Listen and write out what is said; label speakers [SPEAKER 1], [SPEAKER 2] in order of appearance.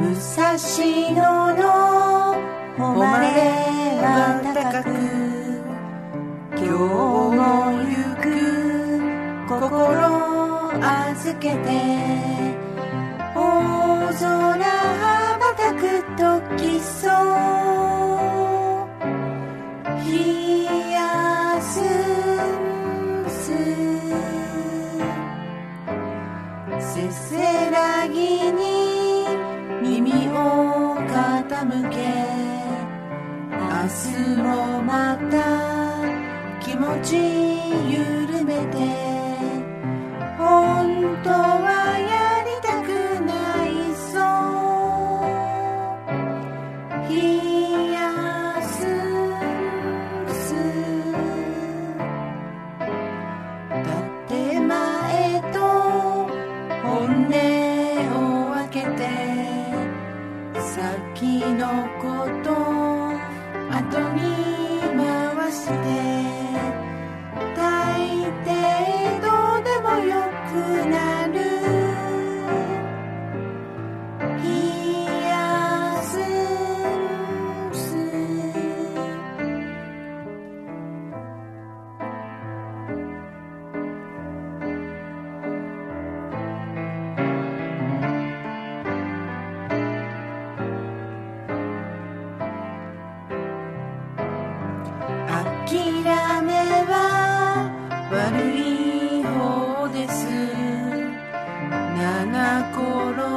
[SPEAKER 1] 武蔵野の誉れは高く今日もゆく心預けて向け。明日もまた気持ち緩めて。本当先のこと後に回す。です。七転